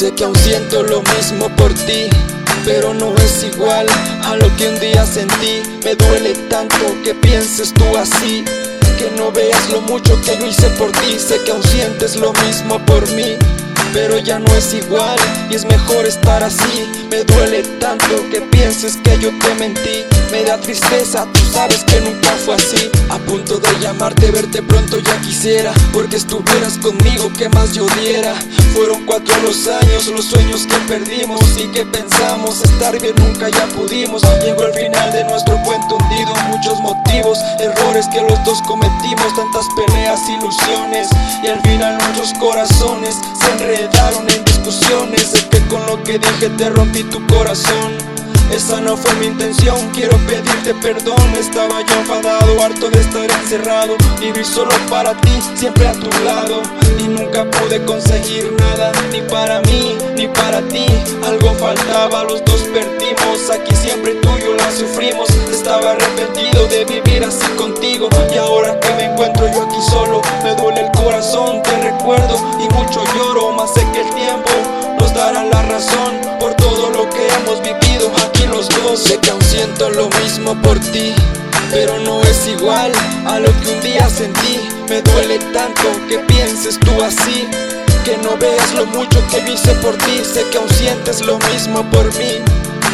Sé que aún siento lo mismo por ti pero no es igual a lo que un día sentí. Me duele tanto que pienses tú así Que no veas lo mucho que yo hice por ti. Sé que aún sientes lo mismo por mí pero ya no es igual y es mejor estar así. Me duele tanto que pienses que yo te mentí. Me da tristeza, tú sabes que nunca fue así. A punto de llamarte, verte pronto ya quisiera Porque estuvieras conmigo, que más yo diera. Fueron cuatro los años, los sueños que perdimos Y que pensamos estar bien, nunca ya pudimos. Llegó el final de nuestro cuento hundido Muchos motivos, errores que los dos cometimos Tantas peleas, ilusiones Y al final nuestros corazones se enredaron en discusiones. Sé que con lo que dije te rompí tu corazón. Esa no fue mi intención, quiero pedirte perdón. Estaba yo enfadado, harto de estar encerrado Vivir solo para ti, siempre a tu lado. Y nunca pude conseguir nada, ni para mí, ni para ti. Algo faltaba, los dos perdimos Aquí siempre Me duele el corazón, te recuerdo y mucho lloro Más sé que el tiempo nos dará la razón Por todo lo que hemos vivido. Aquí los dos Sé que aún siento lo mismo por ti pero no es igual a lo que un día sentí. Me duele tanto que pienses tú así Que no veas lo mucho que hice por ti. Sé que aún sientes lo mismo por mí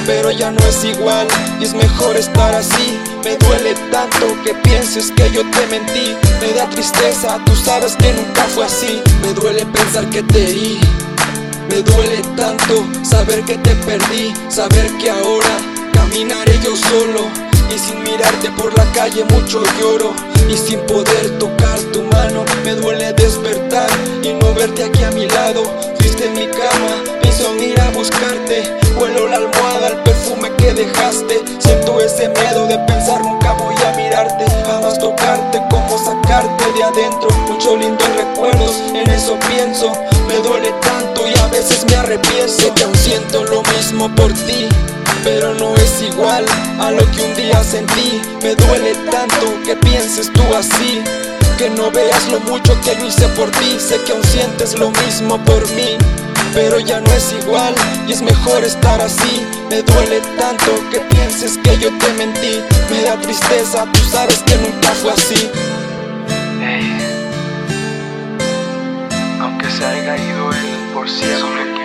pero ya no es igual y es mejor estar así. Me duele tanto que pienses que yo te mentí. Me da tristeza, tú sabes que nunca fue así. Me duele pensar que te herí. Me duele tanto saber que te perdí Saber que ahora caminaré yo solo. Y sin mirarte por la calle mucho lloro. Y sin poder tocar tu mano Me duele despertar y no verte aquí a mi lado. Fuiste en mi cama, pienso ir a buscarte Huelo la almohada, el perfume que dejaste. Siento ese miedo de pensar nunca voy a mirarte Jamás tocarte, como sacarte de adentro Muchos lindos recuerdos, en eso pienso. Me duele tanto y a veces me arrepiento que aún siento lo mismo por ti pero no es igual a lo que un día sentí. Me duele tanto que pienses tú así Que no veas lo mucho que yo hice por ti. Sé que aún sientes lo mismo por mí pero ya no es igual y es mejor estar así. Me duele tanto que pienses que yo te mentí. Me da tristeza, tú sabes que nunca fue así. Aunque se haya ido él por cielo